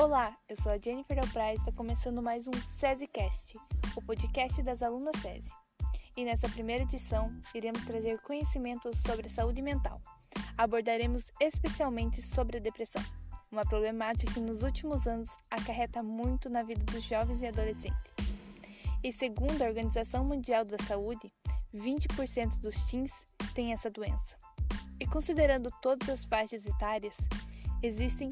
Olá, eu sou a Jennifer Del Praia e está começando mais um SESICast, o podcast das alunas SESI. E nessa primeira edição, iremos trazer conhecimentos sobre a saúde mental. Abordaremos especialmente sobre a depressão, uma problemática que nos últimos anos acarreta muito na vida dos jovens e adolescentes. E segundo a Organização Mundial da Saúde, 20% dos teens têm essa doença. E considerando todas as faixas etárias, existem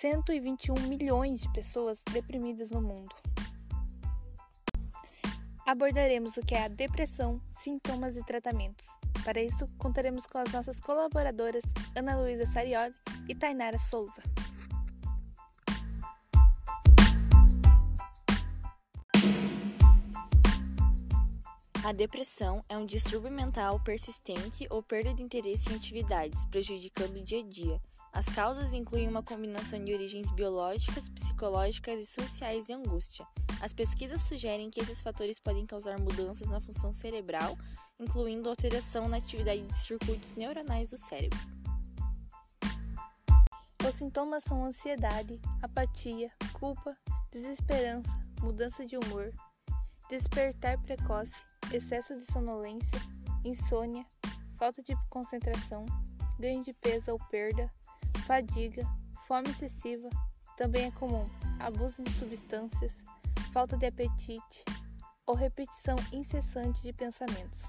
121 milhões de pessoas deprimidas no mundo. Abordaremos o que é a depressão, sintomas e tratamentos. Para isso, contaremos com as nossas colaboradoras Ana Luísa Sarioli e Tainara Souza. A depressão é um distúrbio mental persistente ou perda de interesse em atividades, prejudicando o dia a dia. As causas incluem uma combinação de origens biológicas, psicológicas e sociais de angústia. As pesquisas sugerem que esses fatores podem causar mudanças na função cerebral, incluindo alteração na atividade de circuitos neuronais do cérebro. Os sintomas são ansiedade, apatia, culpa, desesperança, mudança de humor, despertar precoce, excesso de sonolência, insônia, falta de concentração, ganho de peso ou perda, fadiga, fome excessiva, também é comum abuso de substâncias, falta de apetite ou repetição incessante de pensamentos.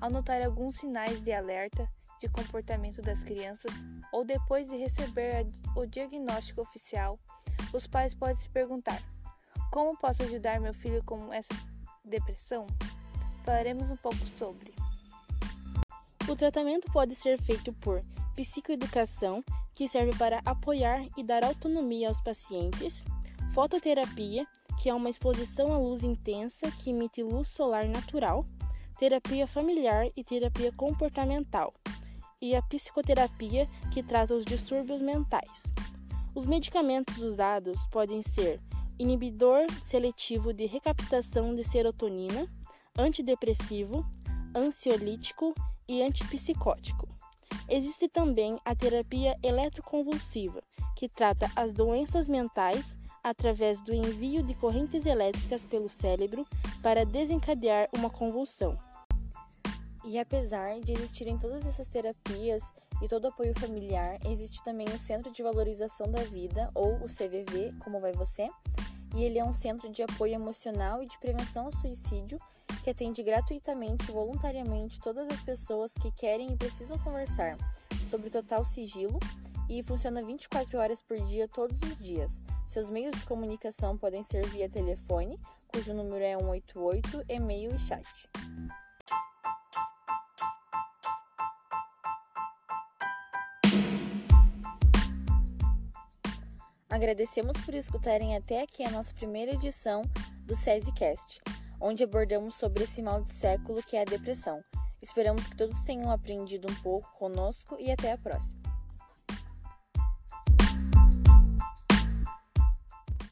Ao notar alguns sinais de alerta de comportamento das crianças ou depois de receber o diagnóstico oficial, os pais podem se perguntar: como posso ajudar meu filho com essa depressão? Falaremos um pouco sobre. O tratamento pode ser feito por psicoeducação, que serve para apoiar e dar autonomia aos pacientes, fototerapia, que é uma exposição à luz intensa que emite luz solar natural, terapia familiar e terapia comportamental, e a psicoterapia, que trata os distúrbios mentais. Os medicamentos usados podem ser inibidor seletivo de recaptação de serotonina, antidepressivo, ansiolítico e antipsicótico. Existe também a terapia eletroconvulsiva, que trata as doenças mentais através do envio de correntes elétricas pelo cérebro para desencadear uma convulsão. E apesar de existirem todas essas terapias e todo apoio familiar, existe também o Centro de Valorização da Vida, ou o CVV, como vai você? E ele é um centro de apoio emocional e de prevenção ao suicídio que atende gratuitamente e voluntariamente todas as pessoas que querem e precisam conversar sobre total sigilo e funciona 24 horas por dia todos os dias. Seus meios de comunicação podem ser via telefone, cujo número é 188, e-mail e chat. Agradecemos por escutarem até aqui a nossa primeira edição do SESICast onde abordamos sobre esse mal de século que é a depressão. Esperamos que todos tenham aprendido um pouco conosco e até a próxima.